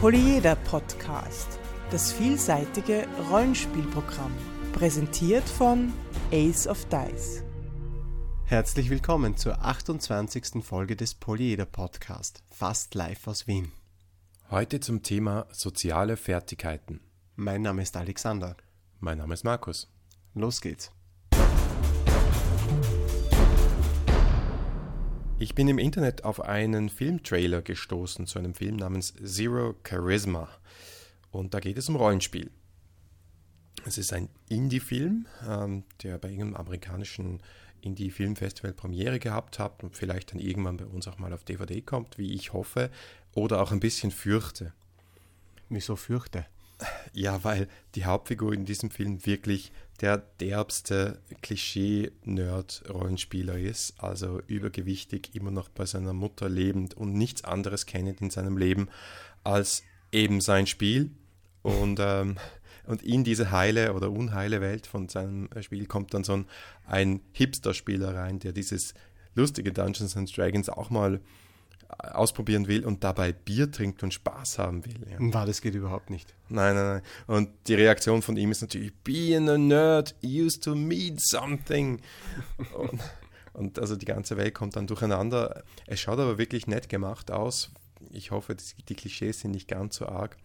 Polyeder Podcast, das vielseitige Rollenspielprogramm, präsentiert von Ace of Dice. Herzlich willkommen zur 28. Folge des Polyeder Podcast, fast live aus Wien. Heute zum Thema soziale Fertigkeiten. Mein Name ist Alexander. Mein Name ist Markus. Los geht's. Ich bin im Internet auf einen Filmtrailer gestoßen zu einem Film namens Zero Charisma. Und da geht es um Rollenspiel. Es ist ein Indie-Film, ähm, der bei irgendeinem amerikanischen Indie-Filmfestival Premiere gehabt hat und vielleicht dann irgendwann bei uns auch mal auf DVD kommt, wie ich hoffe, oder auch ein bisschen fürchte. Wieso fürchte? Ja, weil die Hauptfigur in diesem Film wirklich der derbste Klischee-Nerd-Rollenspieler ist, also übergewichtig, immer noch bei seiner Mutter lebend und nichts anderes kennt in seinem Leben als eben sein Spiel. Und, ähm, und in diese heile oder unheile Welt von seinem Spiel kommt dann so ein, ein Hipster-Spieler rein, der dieses lustige Dungeons and Dragons auch mal ausprobieren will und dabei Bier trinkt und Spaß haben will. Ja. War das geht überhaupt nicht. Nein, nein, nein. Und die Reaktion von ihm ist natürlich, being a nerd used to mean something. und, und also die ganze Welt kommt dann durcheinander. Es schaut aber wirklich nett gemacht aus. Ich hoffe, die, Klischees sind nicht ganz so arg.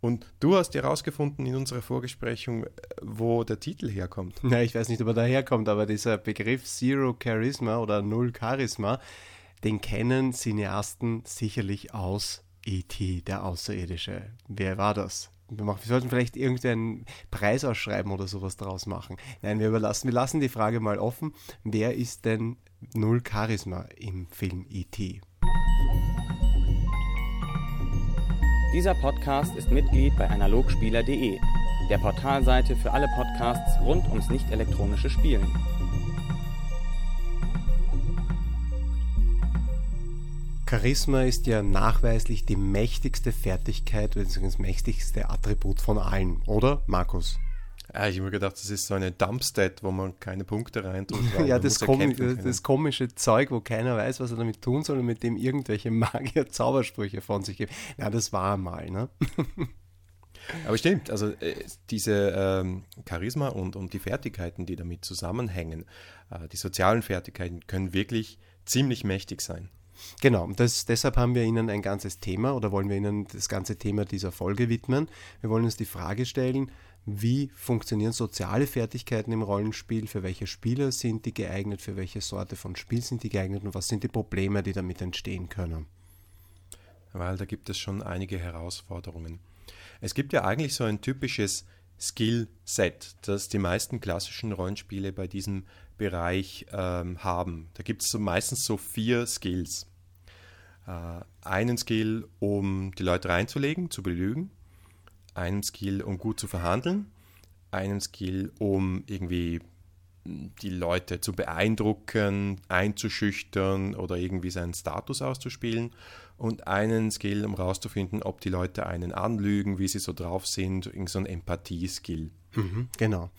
Und du hast herausgefunden in unserer Vorgesprächung, wo der Titel herkommt. Ja, ich weiß nicht, ob er daherkommt, aber dieser Begriff Zero Charisma oder Null Charisma, den kennen Cineasten sicherlich aus E.T., der Außerirdische. Wer war das? Wir, sollten vielleicht irgendeinen Preis ausschreiben oder sowas draus machen. Nein, wir überlassen, wir lassen die Frage mal offen. Wer ist denn Null Charisma im Film E.T.? Dieser Podcast ist Mitglied bei analogspieler.de, der Portalseite für alle Podcasts rund ums nicht elektronische Spielen. Charisma ist ja nachweislich die mächtigste Fertigkeit, beziehungsweise das mächtigste Attribut von allen, oder, Markus? Ja, ich habe mir gedacht, das ist so eine Dumpstat, wo man keine Punkte reintut. ja, das, komi das, komische Zeug, wo keiner weiß, was er damit tun soll und mit dem irgendwelche Magier Zaubersprüche von sich geben. Ja, das war mal, ne? Aber stimmt, also äh, diese ähm, Charisma und, und die Fertigkeiten, die damit zusammenhängen, äh, die sozialen Fertigkeiten können wirklich ziemlich mächtig sein. Genau, das, deshalb haben wir Ihnen ein ganzes Thema oder wollen wir Ihnen das ganze Thema dieser Folge widmen. Wir wollen uns die Frage stellen, wie funktionieren soziale Fertigkeiten im Rollenspiel, für welche Spieler sind die geeignet, für welche Sorte von Spiel sind die geeignet und was sind die Probleme, die damit entstehen können. Weil da gibt es schon einige Herausforderungen. Es gibt ja eigentlich so ein typisches Skill-Set, das die meisten klassischen Rollenspiele bei diesem Bereich ähm, haben. Da gibt es so meistens so vier Skills. Äh, einen Skill, um die Leute reinzulegen, zu belügen. Einen Skill, um gut zu verhandeln. Einen Skill, um irgendwie die Leute zu beeindrucken, einzuschüchtern oder irgendwie seinen Status auszuspielen und einen Skill, um herauszufinden, ob die Leute einen anlügen, wie sie so drauf sind, irgend so ein Empathie-Skill. Mhm, genau.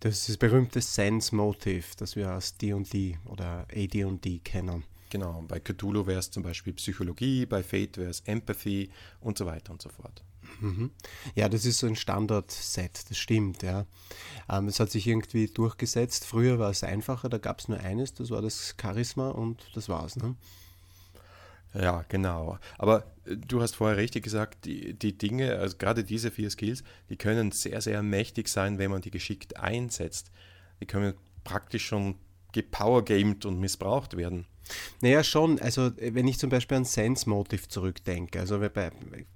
Das ist das berühmte Sense Motive, das wir aus D&D oder AD&D kennen. Genau, bei Cthulhu wäre es zum Beispiel Psychologie, bei Fate wäre es Empathy und so weiter und so fort. Mhm. Ja, das ist so ein Standard-Set, das stimmt, ja. Ähm, es hat sich irgendwie durchgesetzt. Früher war es einfacher, da gab es nur eines, das war das Charisma und das war's. Ne? Ja, genau. Aber äh, du hast vorher richtig gesagt, die, die Dinge, also gerade diese vier Skills, die können sehr, sehr mächtig sein, wenn man die geschickt einsetzt. Die können praktisch schon gepowergamed und missbraucht werden. Naja, schon. Also, wenn ich zum Beispiel an Sense Motive zurückdenke, also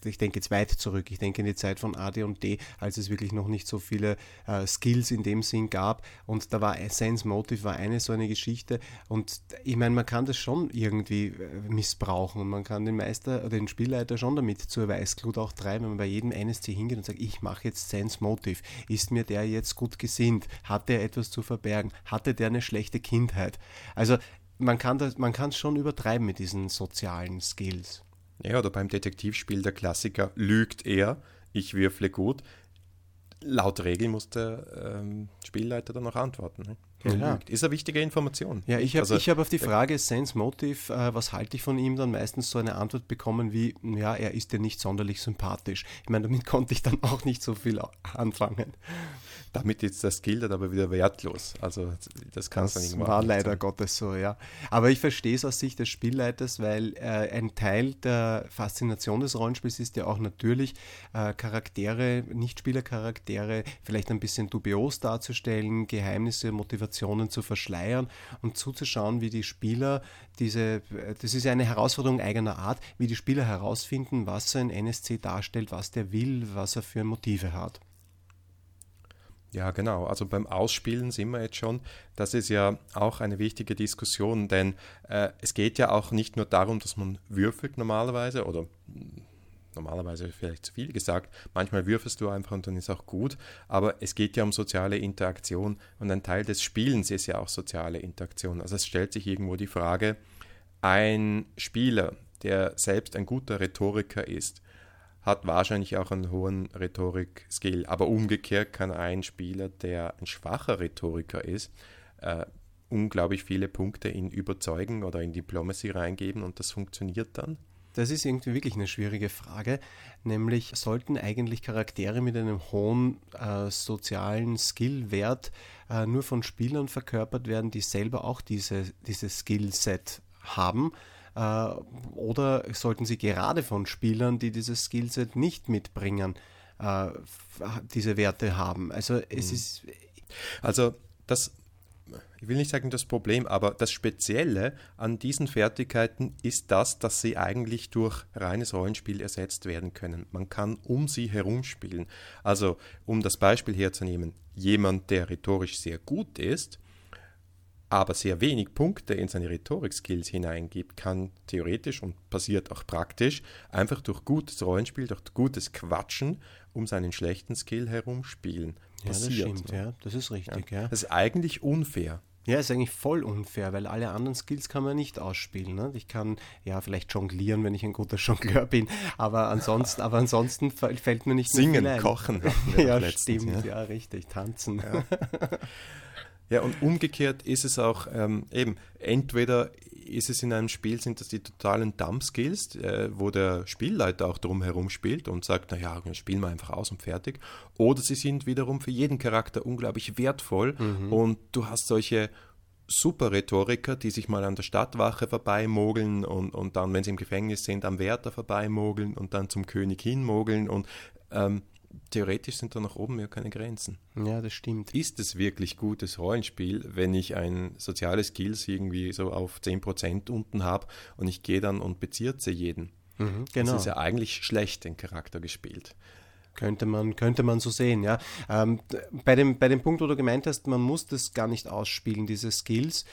ich denke jetzt weit zurück, ich denke in die Zeit von AD und D, als es wirklich noch nicht so viele äh, Skills in dem Sinn gab. Und da war Sense Motive war eine so eine Geschichte. Und ich meine, man kann das schon irgendwie äh, missbrauchen und man kann den Meister, den Spielleiter schon damit zur Weißglut auch treiben, wenn man bei jedem NSC hingeht und sagt, ich mache jetzt Sense Motive. Ist mir der jetzt gut gesinnt? Hat der etwas zu verbergen? Hatte der eine schlechte Kindheit? Also man kann das, man kann es schon übertreiben mit diesen sozialen Skills. Ja, oder beim Detektivspiel der Klassiker lügt er, ich würfle gut. Laut Regel muss der ähm, Spielleiter dann noch antworten. Ne? er ja. lügt. Ist eine wichtige Information. Ja, ich habe also, hab auf die Frage Sense Motive, äh, was halte ich von ihm, dann meistens so eine Antwort bekommen wie, ja, er ist dir nicht sonderlich sympathisch. Ich meine, damit konnte ich dann auch nicht so viel anfangen. Damit ist das Skill dann aber wieder wertlos. Also das kann es dann irgendwann war leider sein. Gottes so, ja. Aber ich verstehe es aus Sicht des Spielleiters, weil äh, ein Teil der Faszination des Rollenspiels ist ja auch natürlich äh, Charaktere, Nichtspielercharaktere vielleicht ein bisschen dubios darzustellen, Geheimnisse, Motivationen zu verschleiern und zuzuschauen, wie die Spieler diese, das ist ja eine Herausforderung eigener Art, wie die Spieler herausfinden, was ein NSC darstellt, was der will, was er für Motive hat. Ja, genau. Also beim Ausspielen sind wir jetzt schon. Das ist ja auch eine wichtige Diskussion, denn äh, es geht ja auch nicht nur darum, dass man würfelt normalerweise oder hm, normalerweise vielleicht zu viel gesagt. Manchmal würfelst du einfach und dann ist auch gut. Aber es geht ja um soziale Interaktion und ein Teil des Spielens ist ja auch soziale Interaktion. Also es stellt sich irgendwo die Frage, ein Spieler, der selbst ein guter Rhetoriker ist, hat wahrscheinlich auch einen hohen Rhetorik-Skill. Aber umgekehrt kann ein Spieler, der ein schwacher Rhetoriker ist, äh, unglaublich viele Punkte in Überzeugen oder in Diplomacy reingeben und das funktioniert dann. Das ist irgendwie wirklich eine schwierige Frage, nämlich sollten eigentlich Charaktere mit einem hohen äh, sozialen Skillwert äh, nur von Spielern verkörpert werden, die selber auch diese, dieses Skillset haben oder sollten sie gerade von Spielern, die dieses Skillset nicht mitbringen, äh, diese Werte haben? Also es mhm. ist. Also das ich will nicht sagen das Problem, aber das Spezielle an diesen Fertigkeiten ist das, dass sie eigentlich durch reines Rollenspiel ersetzt werden können. Man kann um sie herumspielen. Also, um das Beispiel herzunehmen, jemand, der rhetorisch sehr gut ist, aber sehr wenig Punkte in seine Rhetorik-Skills hineingibt, kann theoretisch und passiert auch praktisch einfach durch gutes Rollenspiel, durch gutes Quatschen um seinen schlechten Skill herumspielen. Ja, passiert, das stimmt, ja, das ist richtig. Ja. Ja. Das ist eigentlich unfair. Ja, ist eigentlich voll unfair, weil alle anderen Skills kann man nicht ausspielen. Ne? Ich kann ja vielleicht jonglieren, wenn ich ein guter Jongleur bin, aber ansonsten, aber ansonsten fällt mir nicht Singen, kochen. ja, stimmt, ja. ja. richtig, tanzen. Ja. Ja, und umgekehrt ist es auch ähm, eben, entweder ist es in einem Spiel, sind das die totalen Dump-Skills, äh, wo der Spielleiter auch drumherum spielt und sagt, naja, spielen wir einfach aus und fertig. Oder sie sind wiederum für jeden Charakter unglaublich wertvoll mhm. und du hast solche super Rhetoriker, die sich mal an der Stadtwache vorbeimogeln und, und dann, wenn sie im Gefängnis sind, am Wärter vorbeimogeln und dann zum König hinmogeln und ähm, theoretisch sind da nach oben ja keine Grenzen. Ja, das stimmt. Ist es wirklich gutes Rollenspiel, wenn ich ein soziales Skills irgendwie so auf 10% unten habe und ich gehe dann und bezirze jeden? Mhm, genau. Das ist ja eigentlich schlecht, den Charakter gespielt. Könnte man, könnte man so sehen, ja. Ähm, bei, dem, bei dem Punkt, wo du gemeint hast, man muss das gar nicht ausspielen, diese Skills,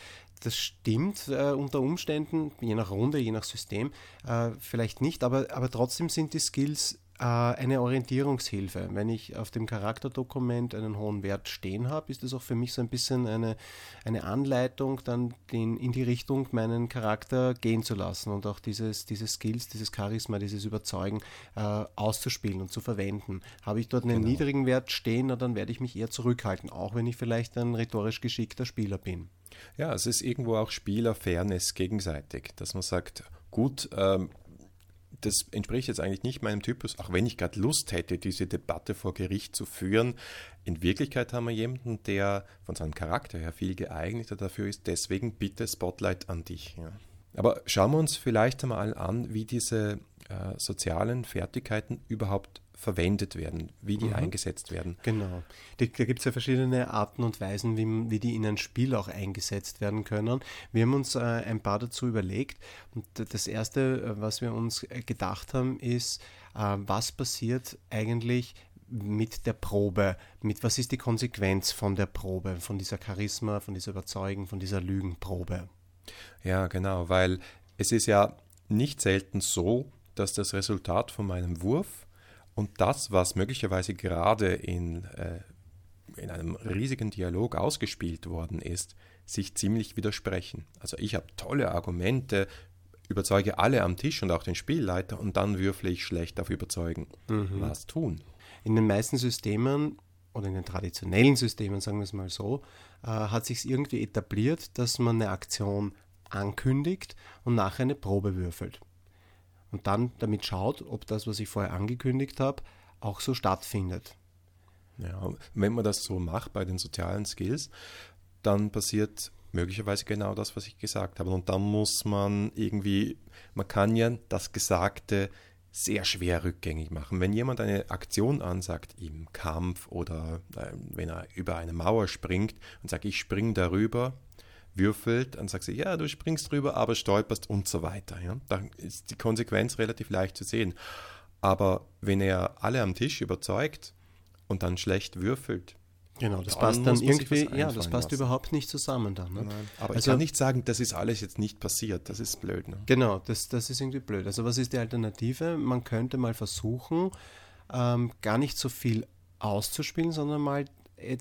das stimmt äh, unter Umständen, je nach Runde, je nach System, äh, vielleicht nicht, aber, aber trotzdem sind die Skills eine Orientierungshilfe. Wenn ich auf dem Charakterdokument einen hohen Wert stehen habe, ist das auch für mich so ein bisschen eine, eine Anleitung, dann den, in die Richtung meinen Charakter gehen zu lassen und auch dieses, diese Skills, dieses Charisma, dieses Überzeugen äh, auszuspielen und zu verwenden. Habe ich dort einen genau. niedrigen Wert stehen, dann werde ich mich eher zurückhalten, auch wenn ich vielleicht ein rhetorisch geschickter Spieler bin. Ja, es ist irgendwo auch Spielerfairness gegenseitig, dass man sagt, gut, ähm, das entspricht jetzt eigentlich nicht meinem Typus, auch wenn ich gerade Lust hätte, diese Debatte vor Gericht zu führen. In Wirklichkeit haben wir jemanden, der von seinem Charakter her viel geeigneter dafür ist. Deswegen bitte Spotlight an dich. Ja. Aber schauen wir uns vielleicht einmal an, wie diese äh, sozialen Fertigkeiten überhaupt verwendet werden, wie die mhm. eingesetzt werden. Genau. Die, da gibt es ja verschiedene Arten und Weisen, wie, wie, die in ein Spiel auch eingesetzt werden können. Wir haben uns äh, ein paar dazu überlegt. Und das Erste, äh, was wir uns äh, gedacht haben, ist, äh, was passiert eigentlich, mit der Probe, mit was ist die Konsequenz von der Probe, von dieser Charisma, von dieser Überzeugung, von dieser Lügenprobe. Ja, genau, weil es ist ja nicht selten so, dass das Resultat von meinem Wurf und das, was möglicherweise gerade in, äh, in einem riesigen Dialog ausgespielt worden ist, sich ziemlich widersprechen. Also ich habe tolle Argumente, überzeuge alle am Tisch und auch den Spielleiter und dann würfle ich schlecht auf Überzeugen. Mhm. Was tun? In den meisten Systemen oder in den traditionellen Systemen, sagen wir es mal so, äh, hat sich irgendwie etabliert, dass man eine Aktion ankündigt und nachher eine Probe würfelt. Und dann damit schaut, ob das, was ich vorher angekündigt habe, auch so stattfindet. Ja, wenn man das so macht bei den sozialen Skills, dann passiert möglicherweise genau das, was ich gesagt habe. Und dann muss man irgendwie, man kann ja das Gesagte sehr schwer rückgängig machen. Wenn jemand eine Aktion ansagt im Kampf oder äh, wenn er über eine Mauer springt und sagt, ich springe darüber, würfelt, dann sagt sie, ja, du springst drüber, aber stolperst und so weiter. Ja? Da ist die Konsequenz relativ leicht zu sehen. Aber wenn er alle am Tisch überzeugt und dann schlecht würfelt, Genau, das passt dann irgendwie, ja, das passt lassen. überhaupt nicht zusammen dann. Ne? aber also, ich kann nicht sagen, das ist alles jetzt nicht passiert, das ist blöd. Ne? Genau, das, das ist irgendwie blöd. Also was ist die Alternative? Man könnte mal versuchen, ähm, gar nicht so viel auszuspielen, sondern mal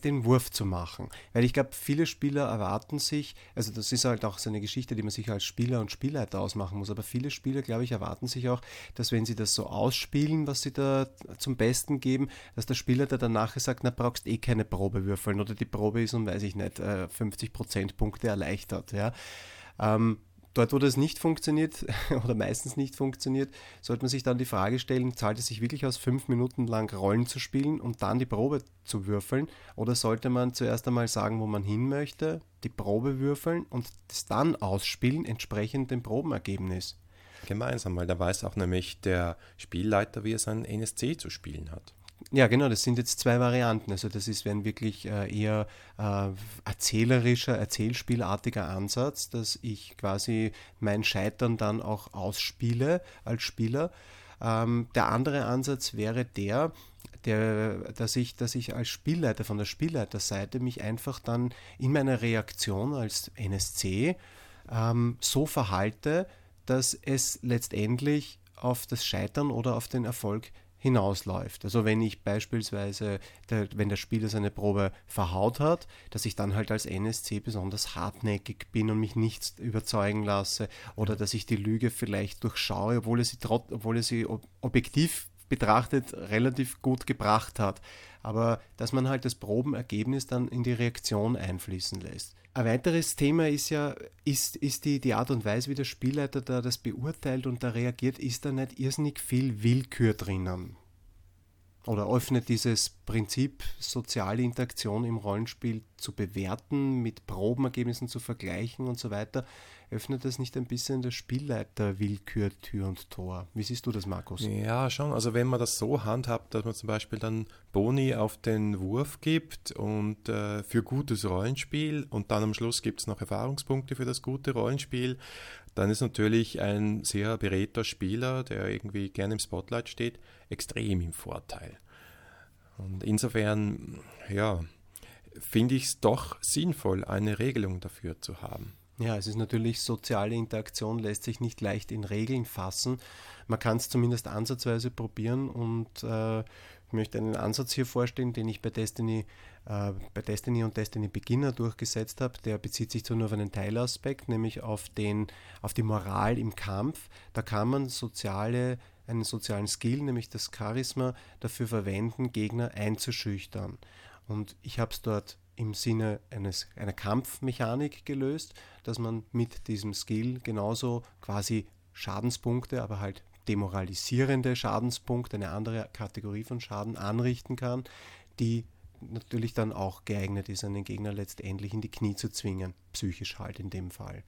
den Wurf zu machen. Weil ich glaube, viele Spieler erwarten sich, also das ist halt auch so eine Geschichte, die man sich als Spieler und Spielleiter ausmachen muss, aber viele Spieler, glaube ich, erwarten sich auch, dass wenn sie das so ausspielen, was sie da zum Besten geben, dass der Spieler dann nachher sagt, na, brauchst eh keine Probe würfeln oder die Probe ist um, weiß ich nicht, 50 äh, Prozentpunkte erleichtert. Ja. Ähm, Dort, wo das nicht funktioniert oder meistens nicht funktioniert, sollte man sich dann die Frage stellen, zahlt es sich wirklich aus, fünf Minuten lang Rollen zu spielen und dann die Probe zu würfeln? Oder sollte man zuerst einmal sagen, wo man hin möchte, die Probe würfeln und das dann ausspielen, entsprechend dem Probenergebnis? Gemeinsam, weil da weiß auch nämlich der Spielleiter, wie er sein NSC zu spielen hat. Ja, genau, das sind jetzt zwei Varianten. Also das ist ein wirklich äh, eher äh, erzählerischer, erzählspielartiger Ansatz, dass ich quasi mein Scheitern dann auch ausspiele als Spieler. Ähm, der andere Ansatz wäre der, der, dass, ich, dass ich als Spielleiter von der Spielleiterseite mich einfach dann in meiner Reaktion als NSC ähm, so verhalte, dass es letztendlich auf das Scheitern oder auf den Erfolg hinausläuft. Also wenn ich beispielsweise, der, wenn der Spieler seine Probe verhaut hat, dass ich dann halt als NSC besonders hartnäckig bin und mich nicht überzeugen lasse oder dass ich die Lüge vielleicht durchschaue, obwohl er sie, obwohl er sie objektiv betrachtet relativ gut gebracht hat. Aber dass man halt das Probenergebnis dann in die Reaktion einfließen lässt. Ein weiteres Thema ist ja, ist, ist die, die Art und Weise, wie der Spielleiter da das beurteilt und da reagiert, ist da nicht irrsinnig viel Willkür drinnen? Oder öffnet dieses Prinzip soziale Interaktion im Rollenspiel zu bewerten, mit Probenergebnissen zu vergleichen und so weiter, öffnet das nicht ein bisschen der Spielleiter Willkür Tür und Tor? Wie siehst du das, Markus? Ja, schon. Also wenn man das so handhabt, dass man zum Beispiel dann Boni auf den Wurf gibt und äh, für gutes Rollenspiel und dann am Schluss gibt es noch Erfahrungspunkte für das gute Rollenspiel, dann ist natürlich ein sehr beredter Spieler, der irgendwie gerne im Spotlight steht, extrem im Vorteil. Und insofern, ja, finde ich es doch sinnvoll, eine Regelung dafür zu haben. Ja, es ist natürlich, soziale Interaktion lässt sich nicht leicht in Regeln fassen. Man kann es zumindest ansatzweise probieren und äh, ich möchte einen Ansatz hier vorstellen, den ich bei Destiny, äh, bei Destiny und Destiny Beginner durchgesetzt habe. Der bezieht sich zwar nur auf einen Teilaspekt, nämlich auf, den, auf die Moral im Kampf. Da kann man soziale, einen sozialen Skill, nämlich das Charisma, dafür verwenden, Gegner einzuschüchtern. Und ich habe es dort im Sinne eines, einer Kampfmechanik gelöst, dass man mit diesem Skill genauso quasi Schadenspunkte, aber halt demoralisierende Schadenspunkte, eine andere Kategorie von Schaden anrichten kann, die natürlich dann auch geeignet ist, einen Gegner letztendlich in die Knie zu zwingen, psychisch halt in dem Fall.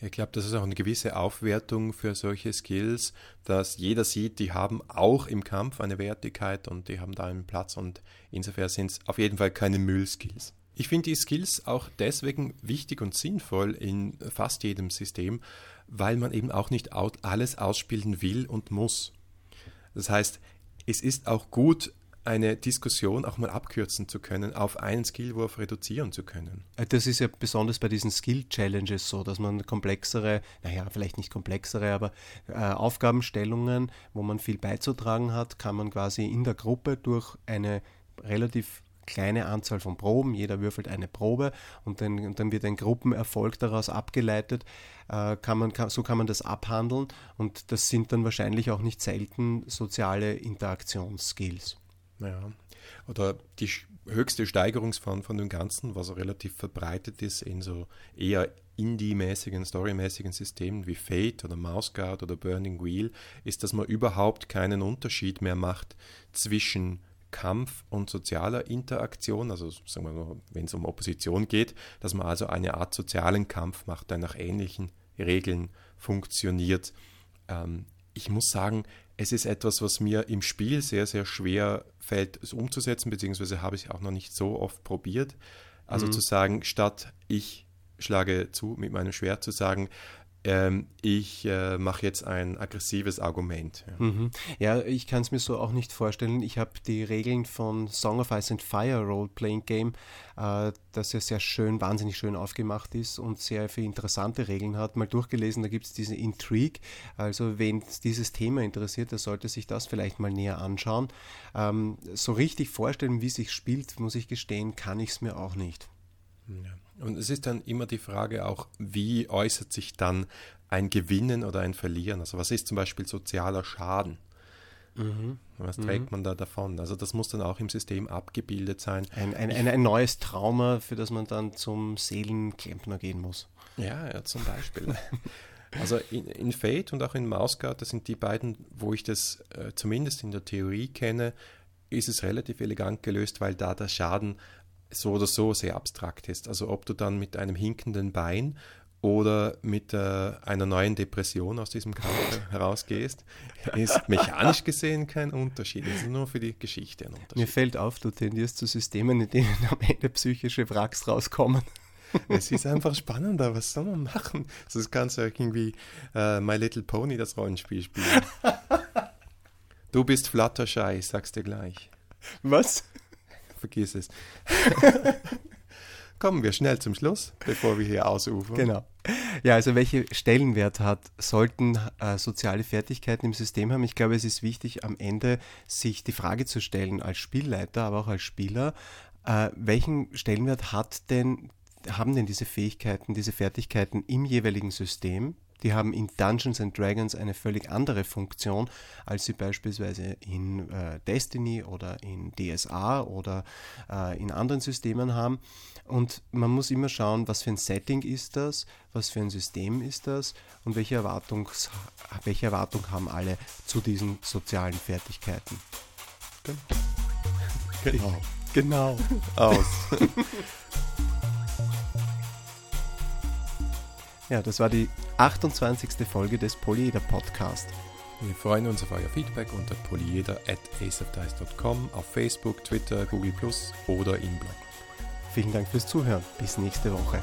Ich glaube, das ist auch eine gewisse Aufwertung für solche Skills, dass jeder sieht, die haben auch im Kampf eine Wertigkeit und die haben da einen Platz und insofern sind es auf jeden Fall keine Müllskills. Ich finde die Skills auch deswegen wichtig und sinnvoll in fast jedem System, weil man eben auch nicht alles ausspielen will und muss. Das heißt, es ist auch gut, eine Diskussion auch mal abkürzen zu können, auf einen Skillwurf reduzieren zu können. Äh, das ist ja besonders bei diesen Skill-Challenges so, dass man komplexere, naja, vielleicht nicht komplexere, aber äh, Aufgabenstellungen, wo man viel beizutragen hat, kann man quasi in der Gruppe durch eine relativ kleine Anzahl von Proben, jeder würfelt eine Probe und dann, und dann wird ein Gruppenerfolg daraus abgeleitet. Äh, kann man, kann, so kann man das abhandeln und das sind dann wahrscheinlich auch nicht selten soziale Interaktionsskills. Ja. Oder die höchste Steigerungsform von dem Ganzen, was relativ verbreitet ist in so eher Indie-mäßigen, Story-mäßigen Systemen wie Fate oder Mouse Guard oder Burning Wheel, ist, dass man überhaupt keinen Unterschied mehr macht zwischen Kampf und sozialer Interaktion, also sagen wir mal, wenn es um Opposition geht, dass man also eine Art sozialen Kampf macht, der nach ähnlichen Regeln funktioniert. Ähm, ich muss sagen, es ist etwas, was mir im Spiel sehr, sehr schwer fällt, es umzusetzen, beziehungsweise habe ich auch noch nicht so oft probiert. Also mhm. zu sagen, statt ich schlage zu mit meinem Schwert, zu sagen, ähm, ich äh, mache jetzt ein aggressives Argument. Ja, mhm. ja ich kann es mir so auch nicht vorstellen. Ich habe die Regeln von Song of Ice and Fire Role-Playing Game, äh, das ja sehr schön, wahnsinnig schön aufgemacht ist und sehr viele interessante Regeln hat, mal durchgelesen. Da gibt es diese Intrigue. Also, wen dieses Thema interessiert, der sollte sich das vielleicht mal näher anschauen. Ähm, so richtig vorstellen, wie sich spielt, muss ich gestehen, kann ich es mir auch nicht. Ja. Und es ist dann immer die Frage auch, wie äußert sich dann ein Gewinnen oder ein Verlieren? Also was ist zum Beispiel sozialer Schaden? Mhm. Was trägt mhm. man da davon? Also das muss dann auch im System abgebildet sein. Ein, ein, ein, ein neues Trauma, für das man dann zum Seelenklempner gehen muss. Ja, ja zum Beispiel. also in, in Fate und auch in Mausgard, das sind die beiden, wo ich das äh, zumindest in der Theorie kenne, ist es relativ elegant gelöst, weil da der Schaden so oder so sehr abstrakt ist. Also ob du dann mit einem hinkenden Bein oder mit äh, einer neuen Depression aus diesem Kampf herausgehst, ist mechanisch gesehen kein Unterschied. Es ist nur für die Geschichte ein Unterschied. Mir fällt auf, du tendierst zu Systemen, in denen am Ende psychische Wracks rauskommen. Es ist einfach spannender, was soll man machen? Sonst kannst du irgendwie uh, My Little Pony, das Rollenspiel, spielen. Du bist Fluttershy, sag's dir gleich. Was? Vergiss es. Kommen wir schnell zum Schluss, bevor wir hier ausufern. Genau. Ja, also welche Stellenwert hat, sollten äh, soziale Fertigkeiten im System haben? Ich glaube, es ist wichtig, am Ende sich die Frage zu stellen, als Spielleiter, aber auch als Spieler, äh, welchen Stellenwert hat denn, haben denn diese Fähigkeiten, diese Fertigkeiten im jeweiligen System? Die haben in Dungeons and Dragons eine völlig andere Funktion, als sie beispielsweise in äh, Destiny oder in DSA oder äh, in anderen Systemen haben. Und man muss immer schauen, was für ein Setting ist das, was für ein System ist das und welche, Erwartungs welche Erwartung haben alle zu diesen sozialen Fertigkeiten. Genau. Genau. Aus. Ja, das war die 28. Folge des Polyeder Podcast. Wir freuen uns auf euer Feedback unter polyeder.aceofdice.com auf Facebook, Twitter, Google Plus oder im Blog. Vielen Dank fürs Zuhören. Bis nächste Woche.